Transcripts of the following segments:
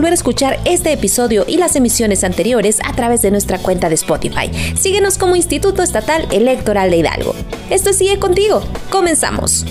volver a escuchar este episodio y las emisiones anteriores a través de nuestra cuenta de Spotify. Síguenos como Instituto Estatal Electoral de Hidalgo. Esto sigue contigo. Comenzamos.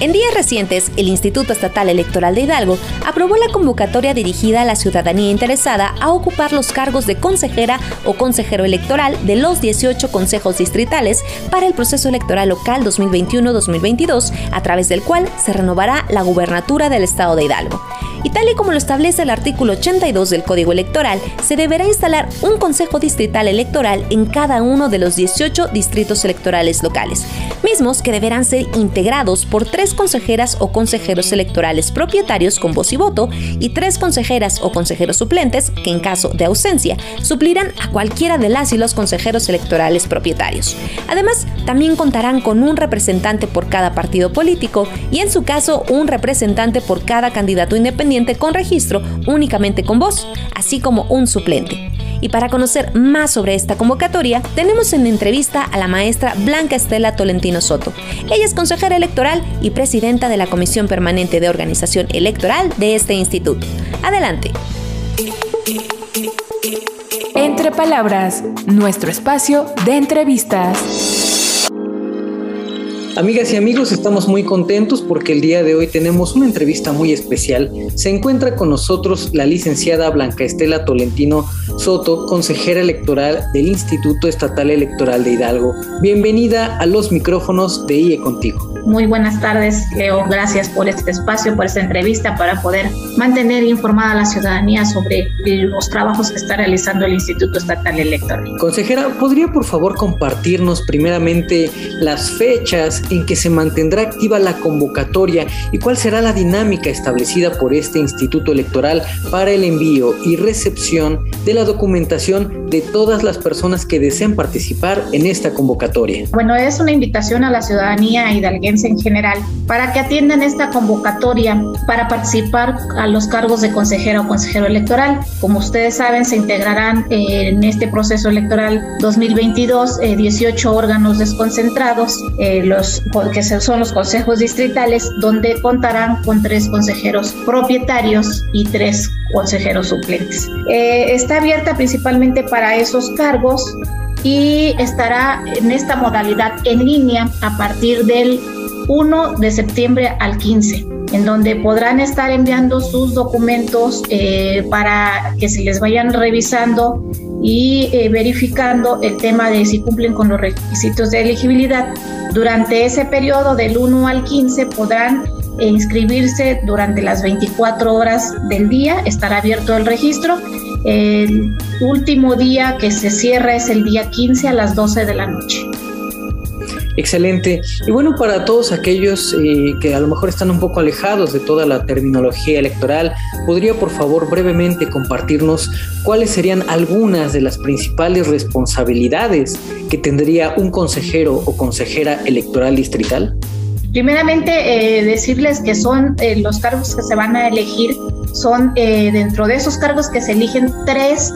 En días recientes, el Instituto Estatal Electoral de Hidalgo aprobó la convocatoria dirigida a la ciudadanía interesada a ocupar los cargos de consejera o consejero electoral de los 18 consejos distritales para el proceso electoral local 2021-2022, a través del cual se renovará la gubernatura del Estado de Hidalgo y tal y como lo establece el artículo 82 del Código Electoral, se deberá instalar un Consejo Distrital Electoral en cada uno de los 18 distritos electorales locales, mismos que deberán ser integrados por tres consejeras o consejeros electorales propietarios con voz y voto y tres consejeras o consejeros suplentes que en caso de ausencia suplirán a cualquiera de las y los consejeros electorales propietarios. Además, también contarán con un representante por cada partido político y en su caso un representante por cada candidato independiente con registro únicamente con voz, así como un suplente. Y para conocer más sobre esta convocatoria, tenemos en entrevista a la maestra Blanca Estela Tolentino Soto. Ella es consejera electoral y presidenta de la Comisión Permanente de Organización Electoral de este instituto. Adelante. Entre palabras, nuestro espacio de entrevistas. Amigas y amigos, estamos muy contentos porque el día de hoy tenemos una entrevista muy especial. Se encuentra con nosotros la licenciada Blanca Estela Tolentino Soto, consejera electoral del Instituto Estatal Electoral de Hidalgo. Bienvenida a los micrófonos de IE Contigo. Muy buenas tardes, Leo. Gracias por este espacio, por esta entrevista para poder mantener informada a la ciudadanía sobre los trabajos que está realizando el Instituto Estatal Electoral. Consejera, ¿podría por favor compartirnos primeramente las fechas en que se mantendrá activa la convocatoria y cuál será la dinámica establecida por este Instituto Electoral para el envío y recepción de la documentación de todas las personas que deseen participar en esta convocatoria. Bueno, es una invitación a la ciudadanía hidalguense en general para que atiendan esta convocatoria para participar a los cargos de consejero o consejero electoral. Como ustedes saben, se integrarán en este proceso electoral 2022 18 órganos desconcentrados, eh, los que son los consejos distritales, donde contarán con tres consejeros propietarios y tres consejeros suplentes. Eh, está abierta principalmente para esos cargos y estará en esta modalidad en línea a partir del 1 de septiembre al 15 en donde podrán estar enviando sus documentos eh, para que se les vayan revisando y eh, verificando el tema de si cumplen con los requisitos de elegibilidad. Durante ese periodo del 1 al 15 podrán inscribirse durante las 24 horas del día, estará abierto el registro. El último día que se cierra es el día 15 a las 12 de la noche. Excelente. Y bueno, para todos aquellos eh, que a lo mejor están un poco alejados de toda la terminología electoral, ¿podría por favor brevemente compartirnos cuáles serían algunas de las principales responsabilidades que tendría un consejero o consejera electoral distrital? Primeramente, eh, decirles que son eh, los cargos que se van a elegir, son dentro de esos cargos que se eligen tres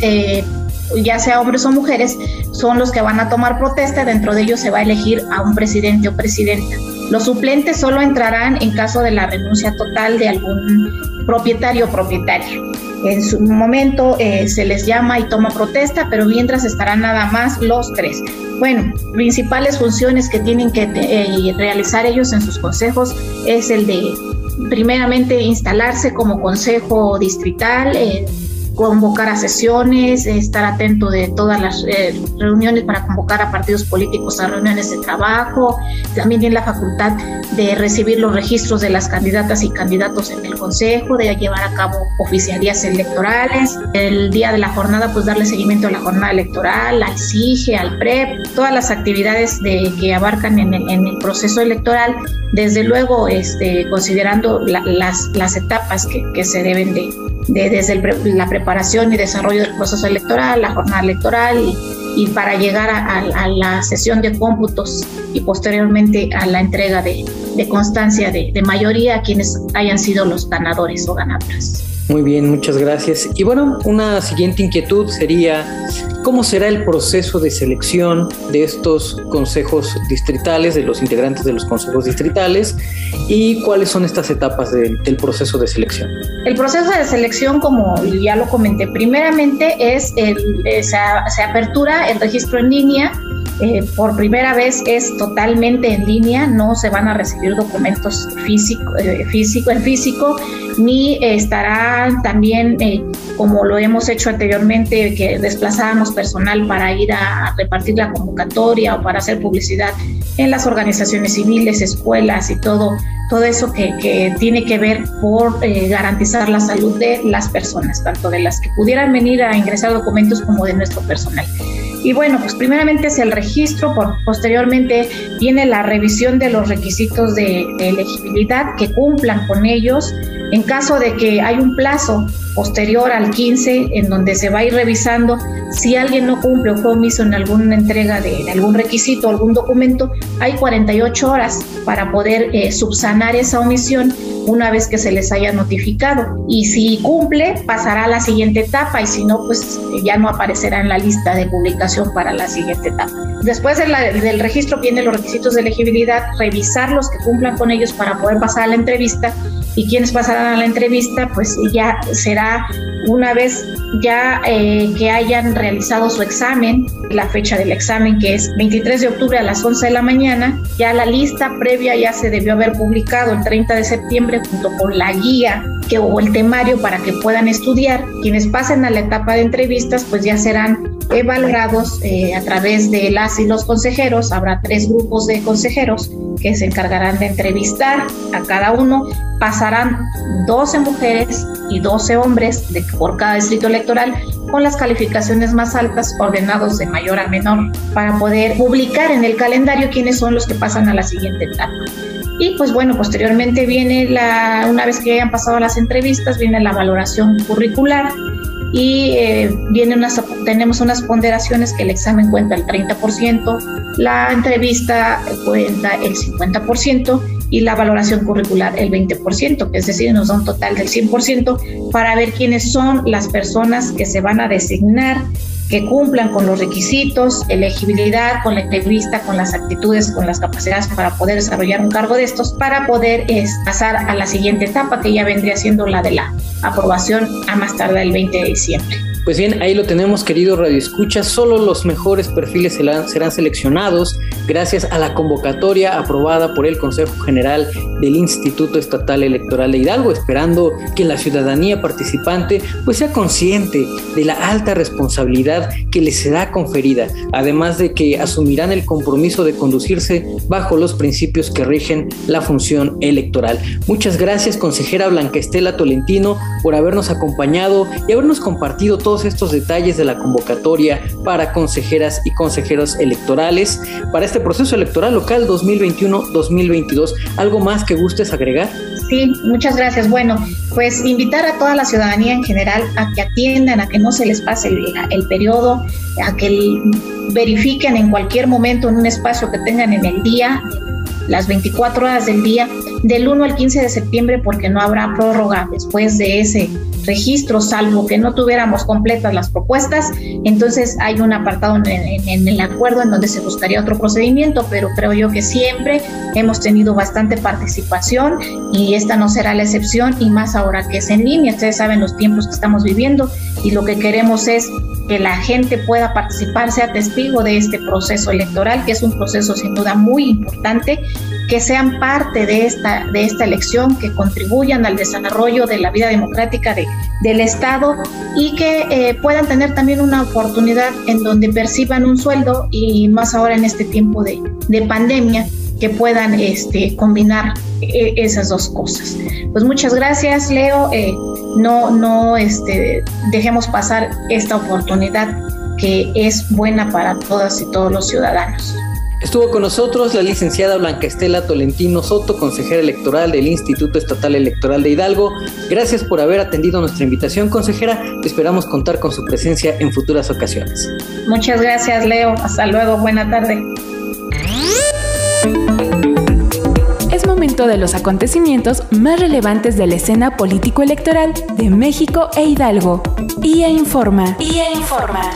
ya sea hombres o mujeres, son los que van a tomar protesta. Dentro de ellos se va a elegir a un presidente o presidenta. Los suplentes solo entrarán en caso de la renuncia total de algún propietario o propietaria. En su momento eh, se les llama y toma protesta, pero mientras estarán nada más los tres. Bueno, principales funciones que tienen que eh, realizar ellos en sus consejos es el de primeramente instalarse como consejo distrital, eh, convocar a sesiones, estar atento de todas las eh, reuniones para convocar a partidos políticos a reuniones de trabajo, también tiene la facultad de recibir los registros de las candidatas y candidatos en el Consejo, de llevar a cabo oficialías electorales, el día de la jornada pues darle seguimiento a la jornada electoral, al CIGE, al PREP, todas las actividades de, que abarcan en el, proceso electoral, desde luego este, considerando las, etapas que se deben de, de desde la preparación y desarrollo del proceso electoral, la jornada electoral y, para llegar a, la sesión de cómputos y posteriormente a la entrega de, constancia de, de mayoría a quienes hayan sido los ganadores o ganadoras. Muy bien, muchas gracias. Y bueno, una siguiente inquietud sería, ¿cómo será el proceso de selección de estos consejos distritales, de los integrantes de los consejos distritales, y cuáles son estas etapas del proceso de selección? El proceso de selección, como ya lo comenté, primeramente es el, eh, se apertura el registro en línea eh, por primera vez es totalmente en línea, no se van a recibir documentos físico, eh, físico en físico, ni estarán también, eh, como lo hemos hecho anteriormente, que desplazábamos personal para ir a, repartir la convocatoria o para hacer publicidad en las organizaciones civiles, escuelas y todo, todo eso que, que tiene que ver por garantizar la salud de las personas, tanto de las que pudieran venir a ingresar documentos como de nuestro personal. Y bueno, pues primeramente es el registro, posteriormente viene la revisión de los requisitos de, elegibilidad que cumplan con ellos. En caso de que hay un plazo posterior al 15 en donde se va a ir revisando si alguien no cumple o fue omiso en alguna entrega de, algún requisito, algún documento, hay 48 horas para poder eh, subsanar esa omisión una vez que se les haya notificado. Y si cumple, pasará a la siguiente etapa y si no, pues ya no aparecerá en la lista de publicación para la siguiente etapa. Después del registro vienen los requisitos de elegibilidad, revisar los que cumplan con ellos para poder pasar a la entrevista y quienes pasarán a la entrevista, pues ya será una vez ya eh, que hayan realizado su examen, la fecha del examen que es 23 de octubre a las 11 de la mañana, ya la lista previa ya se debió haber publicado el 30 de septiembre junto con la guía que, o el temario para que puedan estudiar. Quienes pasen a la etapa de entrevistas pues ya serán evaluados eh, a través de las y los consejeros. Habrá tres grupos de consejeros que se encargarán de entrevistar a cada uno. Pasarán 12 mujeres y 12 hombres de, por cada distrito electoral con las calificaciones más altas ordenados de mayor a menor para poder publicar en el calendario quiénes son los que pasan a la siguiente etapa. Y pues bueno, posteriormente viene la, una vez que hayan pasado las entrevistas, viene la valoración curricular y eh, viene unas, tenemos unas ponderaciones que el examen cuenta el 30%, la entrevista cuenta el 50% y la valoración curricular el 20%, es decir, nos da un total del 100% para ver quiénes son las personas que se van a designar que cumplan con los requisitos, elegibilidad, con la entrevista, con las actitudes, con las capacidades para poder desarrollar un cargo de estos, para poder pasar a la siguiente etapa que ya vendría siendo la de la aprobación a más tardar el 20 de diciembre. Pues bien, ahí lo tenemos, querido Radio Escucha. Solo los mejores perfiles serán seleccionados gracias a la convocatoria aprobada por el Consejo General del Instituto Estatal Electoral de Hidalgo, esperando que la ciudadanía participante pues sea consciente de la alta responsabilidad que les será conferida, además de que asumirán el compromiso de conducirse bajo los principios que rigen la función electoral. Muchas gracias, consejera Blanca Estela Tolentino, por habernos acompañado y habernos compartido todo estos detalles de la convocatoria para consejeras y consejeros electorales para este proceso electoral local 2021-2022. ¿Algo más que gustes agregar? Sí, muchas gracias. Bueno, pues invitar a toda la ciudadanía en general a que atiendan, a que no se les pase el, el periodo, a que verifiquen en cualquier momento en un espacio que tengan en el día, las 24 horas del día, del 1 al 15 de septiembre, porque no habrá prórroga después de ese registro, salvo que no tuviéramos completas las propuestas. Entonces hay un apartado en, el acuerdo en donde se buscaría otro procedimiento, pero creo yo que siempre hemos tenido bastante participación y esta no será la excepción y más ahora que es en línea. Ustedes saben los tiempos que estamos viviendo y lo que queremos es que la gente pueda participar, sea testigo de este proceso electoral, que es un proceso sin duda muy importante, que sean parte de esta, de esta elección, que contribuyan al desarrollo de la vida democrática de, del Estado y que eh, puedan tener también una oportunidad en donde perciban un sueldo y más ahora en este tiempo de, de pandemia que puedan este, combinar eh, esas dos cosas. Pues muchas gracias, Leo. Eh, no, no este, dejemos pasar esta oportunidad que es buena para todas y todos los ciudadanos. Estuvo con nosotros la licenciada Blanca Estela Tolentino Soto, consejera electoral del Instituto Estatal Electoral de Hidalgo. Gracias por haber atendido nuestra invitación, consejera. Esperamos contar con su presencia en futuras ocasiones. Muchas gracias, Leo. Hasta luego. Buena tarde. Es momento de los acontecimientos más relevantes de la escena político-electoral de México e Hidalgo. IA Informa. IA Informa.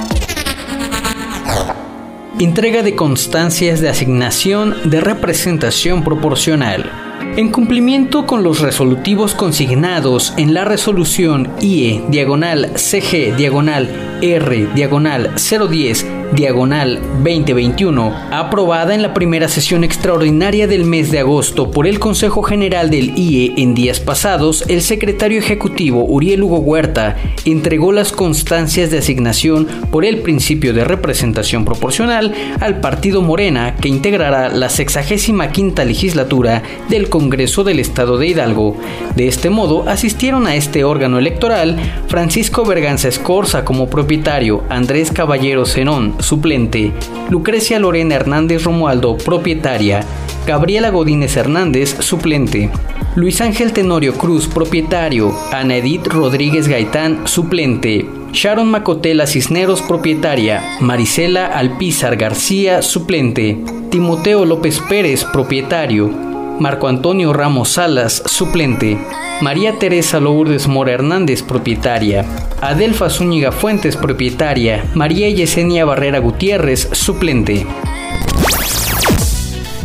Entrega de constancias de asignación de representación proporcional. En cumplimiento con los resolutivos consignados en la resolución IE diagonal CG diagonal R diagonal 010 diagonal 2021, aprobada en la primera sesión extraordinaria del mes de agosto por el Consejo General del IE en días pasados, el secretario ejecutivo Uriel Hugo Huerta entregó las constancias de asignación por el principio de representación proporcional al partido Morena que integrará la 65 legislatura del Congreso del Estado de Hidalgo. De este modo, asistieron a este órgano electoral Francisco Berganza Escorza como propietario, Andrés Caballero Zenón, suplente, Lucrecia Lorena Hernández Romualdo, propietaria, Gabriela Godínez Hernández, suplente, Luis Ángel Tenorio Cruz, propietario, Ana Edith Rodríguez Gaitán, suplente, Sharon Macotela Cisneros, propietaria, Marisela Alpizar García, suplente, Timoteo López Pérez, propietario, Marco Antonio Ramos Salas, suplente, María Teresa Lourdes Mora Hernández, propietaria, Adelfa Zúñiga Fuentes, propietaria, María Yesenia Barrera Gutiérrez, suplente.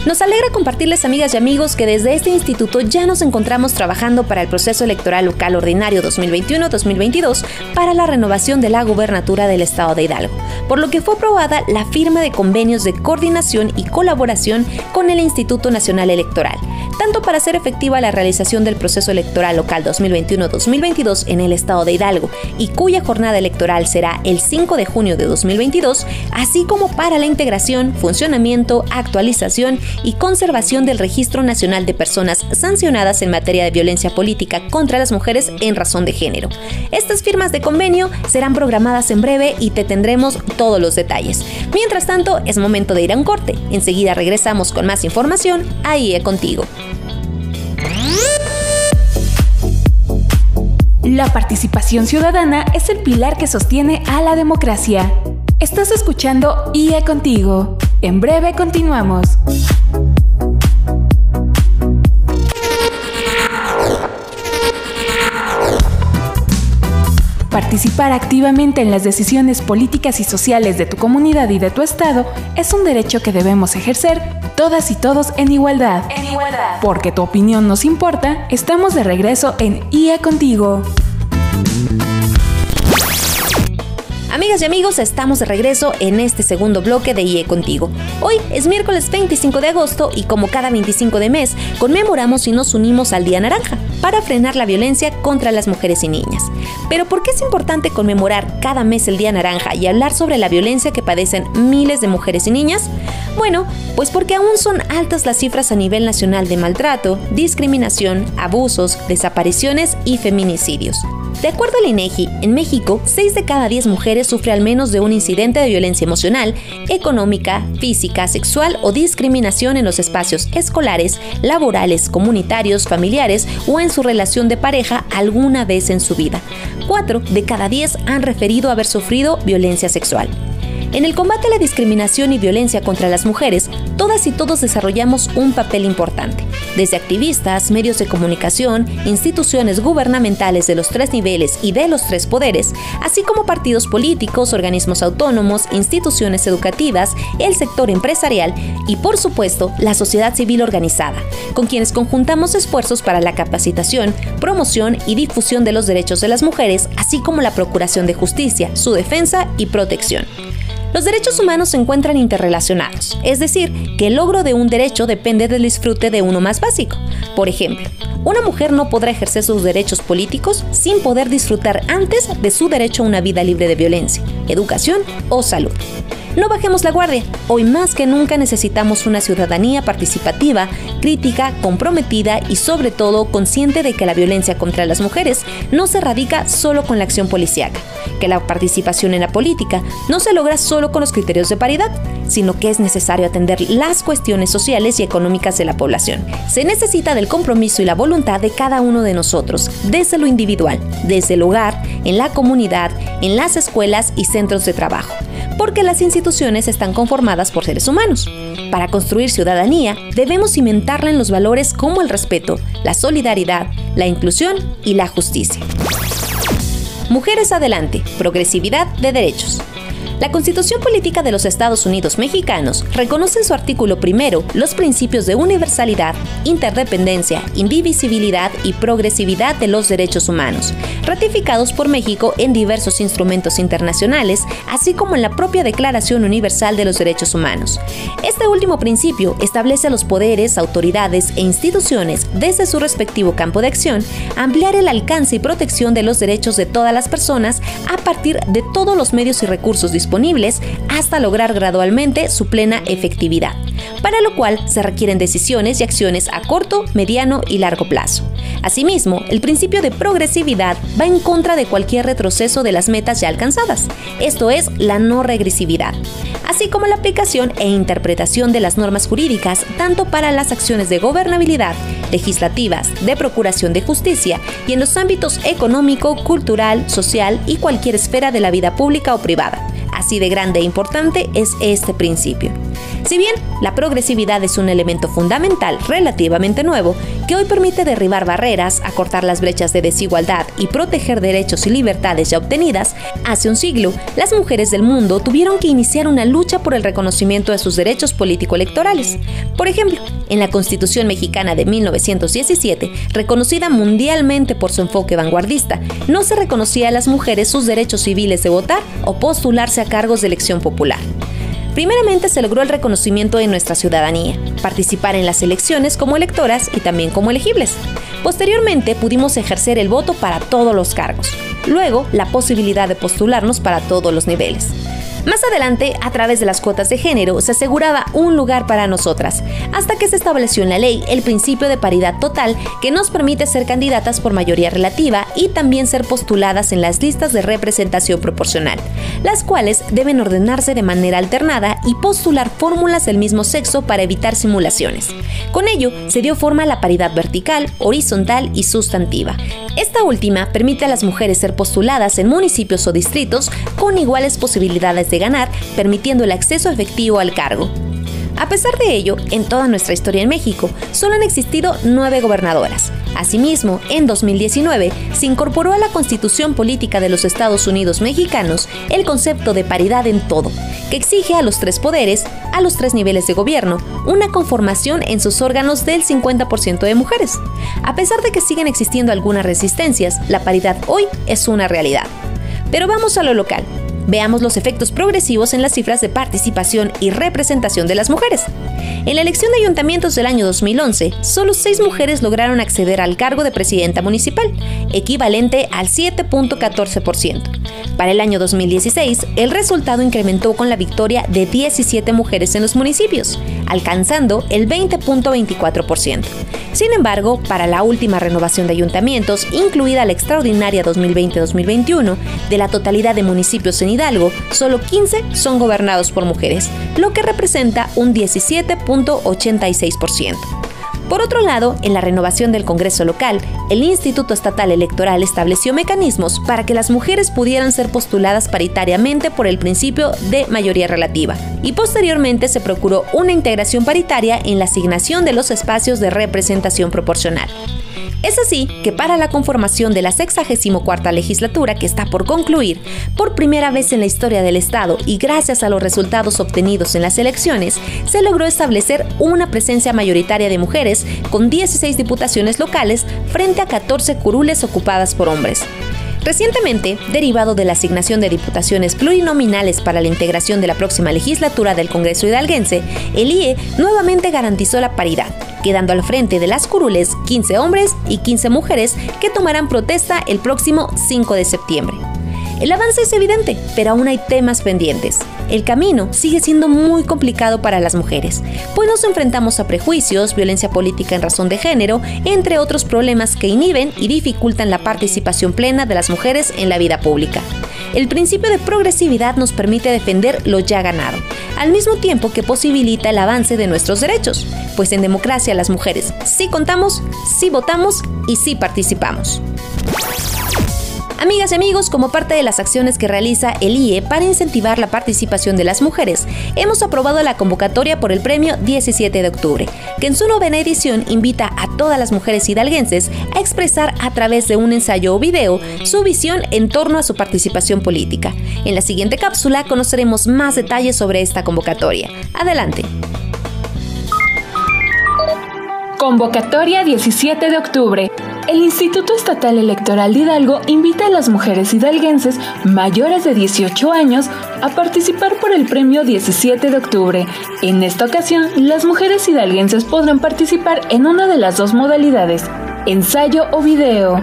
Nos alegra compartirles, amigas y amigos, que desde este instituto ya nos encontramos trabajando para el proceso electoral local ordinario 2021-2022 para la renovación de la gubernatura del estado de Hidalgo, por lo que fue aprobada la firma de convenios de coordinación y colaboración con el Instituto Nacional Electoral, tanto para hacer efectiva la realización del proceso electoral local 2021-2022 en el estado de Hidalgo y cuya jornada electoral será el 5 de junio de 2022, así como para la integración, funcionamiento, actualización y conservación del Registro Nacional de Personas sancionadas en materia de violencia política contra las mujeres en razón de género. Estas firmas de convenio serán programadas en breve y te tendremos todos los detalles. Mientras tanto, es momento de ir a un corte. Enseguida regresamos con más información. Ahí es contigo. La participación ciudadana es el pilar que sostiene a la democracia. Estás escuchando IE Contigo. En breve continuamos. Participar activamente en las decisiones políticas y sociales de tu comunidad y de tu estado es un derecho que debemos ejercer todas y todos en igualdad. En igualdad. Porque tu opinión nos importa, estamos de regreso en IA Contigo. Amigas y amigos, estamos de regreso en este segundo bloque de IE Contigo. Hoy es miércoles 25 de agosto y como cada 25 de mes, conmemoramos y nos unimos al Día Naranja para frenar la violencia contra las mujeres y niñas. Pero ¿por qué es importante conmemorar cada mes el Día Naranja y hablar sobre la violencia que padecen miles de mujeres y niñas? Bueno, pues porque aún son altas las cifras a nivel nacional de maltrato, discriminación, abusos, desapariciones y feminicidios. De acuerdo al INEGI, en México, 6 de cada 10 mujeres sufre al menos de un incidente de violencia emocional, económica, física, sexual o discriminación en los espacios escolares, laborales, comunitarios, familiares o en su relación de pareja alguna vez en su vida. 4 de cada 10 han referido haber sufrido violencia sexual. En el combate a la discriminación y violencia contra las mujeres, todas y todos desarrollamos un papel importante. Desde activistas, medios de comunicación, instituciones gubernamentales de los tres niveles y de los tres poderes, así como partidos políticos, organismos autónomos, instituciones educativas, el sector empresarial y, por supuesto, la sociedad civil organizada, con quienes conjuntamos esfuerzos para la capacitación, promoción y difusión de los derechos de las mujeres, así como la procuración de justicia, su defensa y protección. Los derechos humanos se encuentran interrelacionados, es decir, que el logro de un derecho depende del disfrute de uno más básico. Por ejemplo, una mujer no podrá ejercer sus derechos políticos sin poder disfrutar antes de su derecho a una vida libre de violencia, educación o salud. No bajemos la guardia. Hoy más que nunca necesitamos una ciudadanía participativa, crítica, comprometida y sobre todo consciente de que la violencia contra las mujeres no se radica solo con la acción policíaca, que la participación en la política no se logra solo con los criterios de paridad, sino que es necesario atender las cuestiones sociales y económicas de la población. Se necesita del compromiso y la voluntad de cada uno de nosotros, desde lo individual, desde el hogar, en la comunidad, en las escuelas y centros de trabajo porque las instituciones están conformadas por seres humanos. Para construir ciudadanía, debemos cimentarla en los valores como el respeto, la solidaridad, la inclusión y la justicia. Mujeres Adelante, progresividad de derechos. La Constitución Política de los Estados Unidos Mexicanos reconoce en su artículo primero los principios de universalidad, interdependencia, indivisibilidad y progresividad de los derechos humanos, ratificados por México en diversos instrumentos internacionales, así como en la propia Declaración Universal de los Derechos Humanos. Este último principio establece a los poderes, autoridades e instituciones, desde su respectivo campo de acción, ampliar el alcance y protección de los derechos de todas las personas a partir de todos los medios y recursos disponibles hasta lograr gradualmente su plena efectividad, para lo cual se requieren decisiones y acciones a corto, mediano y largo plazo. Asimismo, el principio de progresividad va en contra de cualquier retroceso de las metas ya alcanzadas, esto es, la no regresividad, así como la aplicación e interpretación de las normas jurídicas tanto para las acciones de gobernabilidad, legislativas, de procuración de justicia y en los ámbitos económico, cultural, social y cualquier esfera de la vida pública o privada así de grande e importante es este principio. Si bien la progresividad es un elemento fundamental relativamente nuevo, que hoy permite derribar barreras, acortar las brechas de desigualdad y proteger derechos y libertades ya obtenidas, hace un siglo, las mujeres del mundo tuvieron que iniciar una lucha por el reconocimiento de sus derechos político-electorales. Por ejemplo, en la Constitución mexicana de 1917, reconocida mundialmente por su enfoque vanguardista, no se reconocía a las mujeres sus derechos civiles de votar o postularse a cargos de elección popular. Primeramente se logró el reconocimiento de nuestra ciudadanía, participar en las elecciones como electoras y también como elegibles. Posteriormente pudimos ejercer el voto para todos los cargos. Luego, la posibilidad de postularnos para todos los niveles. Más adelante, a través de las cuotas de género, se aseguraba un lugar para nosotras, hasta que se estableció en la ley el principio de paridad total que nos permite ser candidatas por mayoría relativa y también ser postuladas en las listas de representación proporcional, las cuales deben ordenarse de manera alternada y postular fórmulas del mismo sexo para evitar simulaciones. Con ello, se dio forma a la paridad vertical, horizontal y sustantiva. Esta última permite a las mujeres ser postuladas en municipios o distritos con iguales posibilidades de ganar, permitiendo el acceso efectivo al cargo. A pesar de ello, en toda nuestra historia en México, solo han existido nueve gobernadoras. Asimismo, en 2019 se incorporó a la Constitución Política de los Estados Unidos Mexicanos el concepto de paridad en todo, que exige a los tres poderes, a los tres niveles de gobierno, una conformación en sus órganos del 50% de mujeres. A pesar de que siguen existiendo algunas resistencias, la paridad hoy es una realidad. Pero vamos a lo local. Veamos los efectos progresivos en las cifras de participación y representación de las mujeres. En la elección de ayuntamientos del año 2011, solo seis mujeres lograron acceder al cargo de presidenta municipal, equivalente al 7.14%. Para el año 2016, el resultado incrementó con la victoria de 17 mujeres en los municipios, alcanzando el 20.24%. Sin embargo, para la última renovación de ayuntamientos, incluida la extraordinaria 2020-2021, de la totalidad de municipios en Hidalgo, solo 15 son gobernados por mujeres, lo que representa un 17.86%. Por otro lado, en la renovación del Congreso local, el Instituto Estatal Electoral estableció mecanismos para que las mujeres pudieran ser postuladas paritariamente por el principio de mayoría relativa, y posteriormente se procuró una integración paritaria en la asignación de los espacios de representación proporcional. Es así que para la conformación de la 64 legislatura que está por concluir, por primera vez en la historia del Estado y gracias a los resultados obtenidos en las elecciones, se logró establecer una presencia mayoritaria de mujeres con 16 diputaciones locales frente a 14 curules ocupadas por hombres. Recientemente, derivado de la asignación de diputaciones plurinominales para la integración de la próxima legislatura del Congreso hidalguense, el IE nuevamente garantizó la paridad, quedando al frente de las curules 15 hombres y 15 mujeres que tomarán protesta el próximo 5 de septiembre. El avance es evidente, pero aún hay temas pendientes. El camino sigue siendo muy complicado para las mujeres, pues nos enfrentamos a prejuicios, violencia política en razón de género, entre otros problemas que inhiben y dificultan la participación plena de las mujeres en la vida pública. El principio de progresividad nos permite defender lo ya ganado, al mismo tiempo que posibilita el avance de nuestros derechos, pues en democracia las mujeres sí contamos, sí votamos y sí participamos. Amigas y amigos, como parte de las acciones que realiza el IE para incentivar la participación de las mujeres, hemos aprobado la convocatoria por el premio 17 de octubre, que en su novena edición invita a todas las mujeres hidalguenses a expresar a través de un ensayo o video su visión en torno a su participación política. En la siguiente cápsula conoceremos más detalles sobre esta convocatoria. Adelante. Convocatoria 17 de octubre. El Instituto Estatal Electoral de Hidalgo invita a las mujeres hidalguenses mayores de 18 años a participar por el premio 17 de octubre. En esta ocasión, las mujeres hidalguenses podrán participar en una de las dos modalidades, ensayo o video.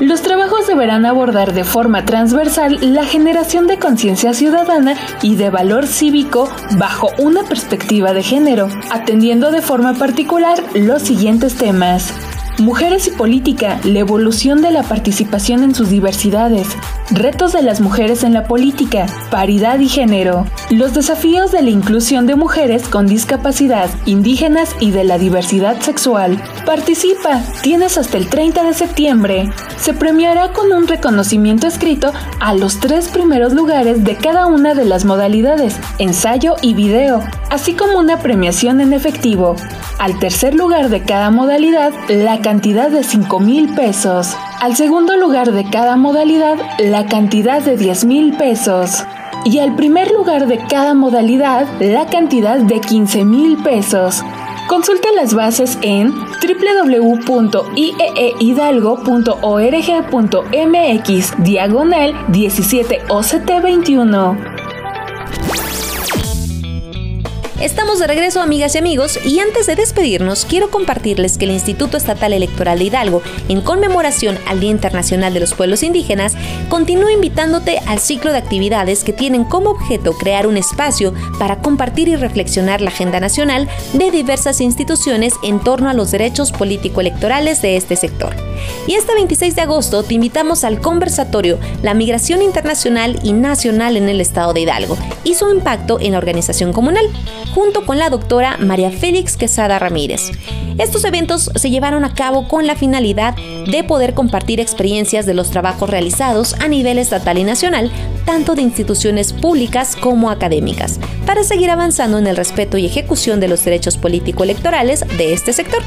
Los trabajos deberán abordar de forma transversal la generación de conciencia ciudadana y de valor cívico bajo una perspectiva de género, atendiendo de forma particular los siguientes temas. Mujeres y política, la evolución de la participación en sus diversidades, retos de las mujeres en la política, paridad y género, los desafíos de la inclusión de mujeres con discapacidad, indígenas y de la diversidad sexual. Participa, tienes hasta el 30 de septiembre. Se premiará con un reconocimiento escrito a los tres primeros lugares de cada una de las modalidades, ensayo y video, así como una premiación en efectivo. Al tercer lugar de cada modalidad, la cantidad de 5 mil pesos. Al segundo lugar de cada modalidad, la cantidad de 10 mil pesos. Y al primer lugar de cada modalidad, la cantidad de 15 mil pesos. Consulta las bases en www.ieehidalgo.org.mx diagonal 17 OCT21. Estamos de regreso, amigas y amigos, y antes de despedirnos, quiero compartirles que el Instituto Estatal Electoral de Hidalgo, en conmemoración al Día Internacional de los Pueblos Indígenas, continúa invitándote al ciclo de actividades que tienen como objeto crear un espacio para compartir y reflexionar la agenda nacional de diversas instituciones en torno a los derechos político-electorales de este sector. Y este 26 de agosto te invitamos al conversatorio La migración internacional y nacional en el estado de Hidalgo y su impacto en la organización comunal, junto con la doctora María Félix Quesada Ramírez. Estos eventos se llevaron a cabo con la finalidad de poder compartir experiencias de los trabajos realizados a nivel estatal y nacional, tanto de instituciones públicas como académicas, para seguir avanzando en el respeto y ejecución de los derechos político-electorales de este sector.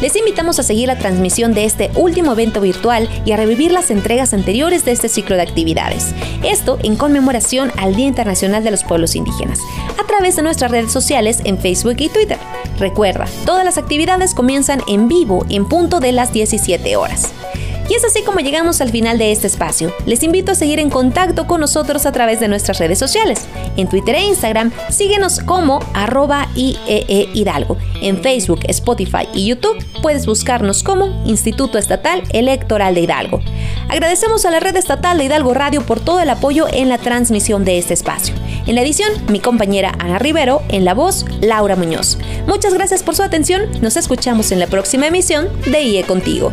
Les invitamos a seguir la transmisión de este último evento virtual y a revivir las entregas anteriores de este ciclo de actividades. Esto en conmemoración al Día Internacional de los Pueblos Indígenas, a través de nuestras redes sociales en Facebook y Twitter. Recuerda, todas las actividades comienzan en vivo en punto de las 17 horas. Y es así como llegamos al final de este espacio. Les invito a seguir en contacto con nosotros a través de nuestras redes sociales. En Twitter e Instagram, síguenos como arroba IEE Hidalgo. En Facebook, Spotify y YouTube puedes buscarnos como Instituto Estatal Electoral de Hidalgo. Agradecemos a la red estatal de Hidalgo Radio por todo el apoyo en la transmisión de este espacio. En la edición, mi compañera Ana Rivero, en la voz, Laura Muñoz. Muchas gracias por su atención, nos escuchamos en la próxima emisión de IE Contigo.